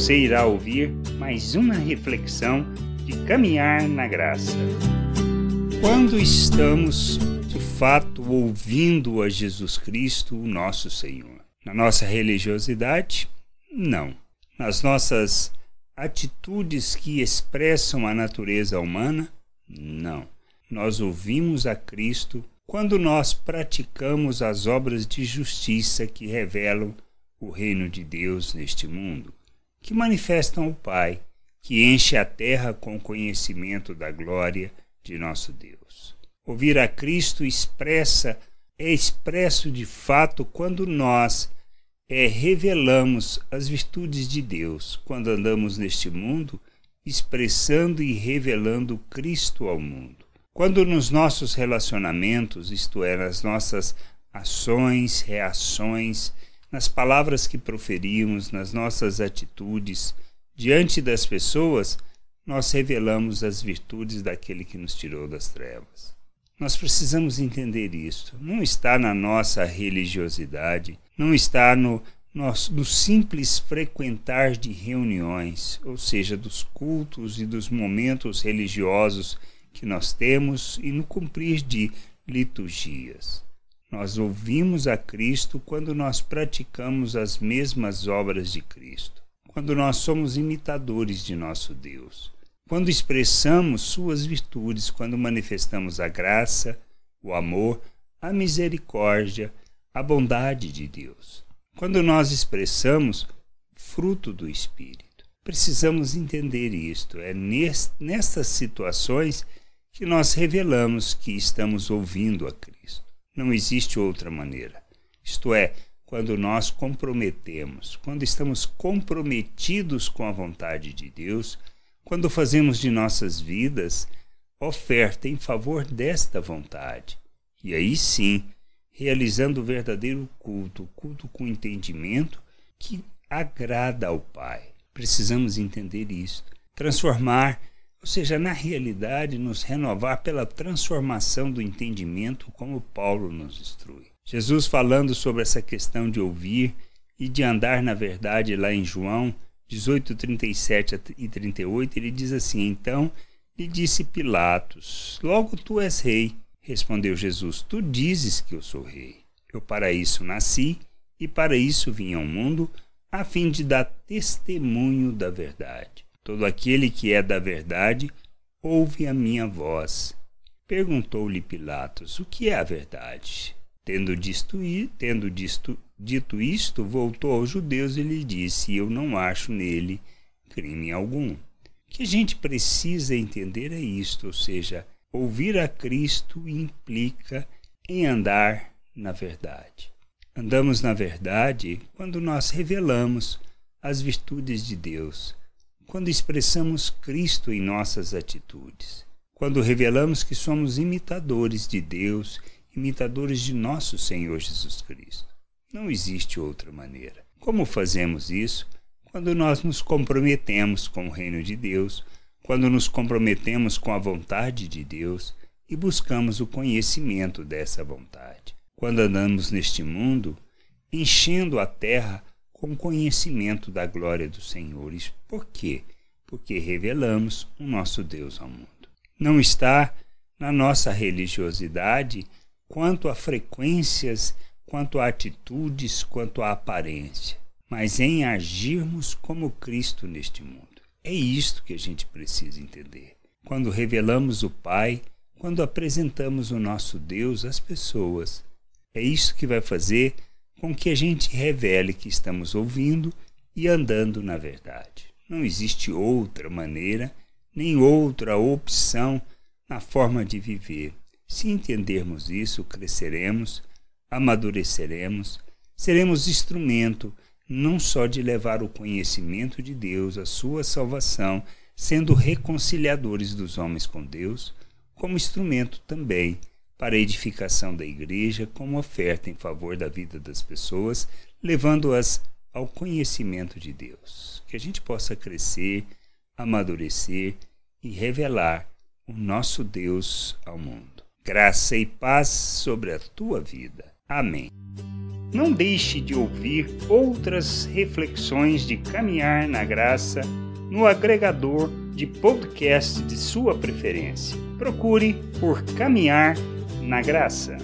Você irá ouvir mais uma reflexão de caminhar na graça. Quando estamos de fato ouvindo a Jesus Cristo, o nosso Senhor? Na nossa religiosidade? Não. Nas nossas atitudes que expressam a natureza humana? Não. Nós ouvimos a Cristo quando nós praticamos as obras de justiça que revelam o reino de Deus neste mundo que manifestam o Pai, que enche a terra com conhecimento da glória de nosso Deus. Ouvir a Cristo expressa é expresso de fato quando nós é, revelamos as virtudes de Deus, quando andamos neste mundo expressando e revelando Cristo ao mundo. Quando nos nossos relacionamentos, isto é, nas nossas ações, reações, nas palavras que proferimos, nas nossas atitudes, diante das pessoas, nós revelamos as virtudes daquele que nos tirou das trevas. Nós precisamos entender isso. Não está na nossa religiosidade, não está no, no simples frequentar de reuniões, ou seja, dos cultos e dos momentos religiosos que nós temos e no cumprir de liturgias. Nós ouvimos a Cristo quando nós praticamos as mesmas obras de Cristo, quando nós somos imitadores de nosso Deus, quando expressamos suas virtudes, quando manifestamos a graça, o amor, a misericórdia, a bondade de Deus. Quando nós expressamos fruto do Espírito. Precisamos entender isto. É nestas situações que nós revelamos que estamos ouvindo a Cristo. Não existe outra maneira. Isto é, quando nós comprometemos, quando estamos comprometidos com a vontade de Deus, quando fazemos de nossas vidas oferta em favor desta vontade. E aí sim, realizando o verdadeiro culto, culto com entendimento que agrada ao Pai. Precisamos entender isso, transformar ou seja, na realidade, nos renovar pela transformação do entendimento, como Paulo nos instrui. Jesus, falando sobre essa questão de ouvir e de andar na verdade, lá em João 18, 37 e 38, ele diz assim: Então lhe disse Pilatos: Logo tu és rei. Respondeu Jesus: Tu dizes que eu sou rei. Eu para isso nasci e para isso vim ao mundo, a fim de dar testemunho da verdade. Todo aquele que é da verdade ouve a minha voz. Perguntou-lhe Pilatos: O que é a verdade? Tendo, disto, tendo disto, dito isto, voltou aos judeus e lhe disse: Eu não acho nele crime algum. O que a gente precisa entender é isto, ou seja, ouvir a Cristo implica em andar na verdade. Andamos na verdade quando nós revelamos as virtudes de Deus quando expressamos Cristo em nossas atitudes, quando revelamos que somos imitadores de Deus, imitadores de nosso Senhor Jesus Cristo. Não existe outra maneira. Como fazemos isso? Quando nós nos comprometemos com o reino de Deus, quando nos comprometemos com a vontade de Deus e buscamos o conhecimento dessa vontade. Quando andamos neste mundo, enchendo a terra com conhecimento da glória do Senhor. Por quê? Porque revelamos o nosso Deus ao mundo. Não está na nossa religiosidade quanto a frequências, quanto a atitudes, quanto a aparência, mas em agirmos como Cristo neste mundo. É isto que a gente precisa entender. Quando revelamos o Pai, quando apresentamos o nosso Deus às pessoas, é isso que vai fazer com que a gente revele que estamos ouvindo e andando na verdade. Não existe outra maneira, nem outra opção na forma de viver. Se entendermos isso, cresceremos, amadureceremos, seremos instrumento não só de levar o conhecimento de Deus, a sua salvação, sendo reconciliadores dos homens com Deus, como instrumento também para a edificação da igreja como oferta em favor da vida das pessoas, levando-as ao conhecimento de Deus. Que a gente possa crescer, amadurecer e revelar o nosso Deus ao mundo. Graça e paz sobre a tua vida. Amém. não deixe de ouvir outras reflexões de caminhar na graça no agregador de podcast de sua preferência. Procure por Caminhar na Graça.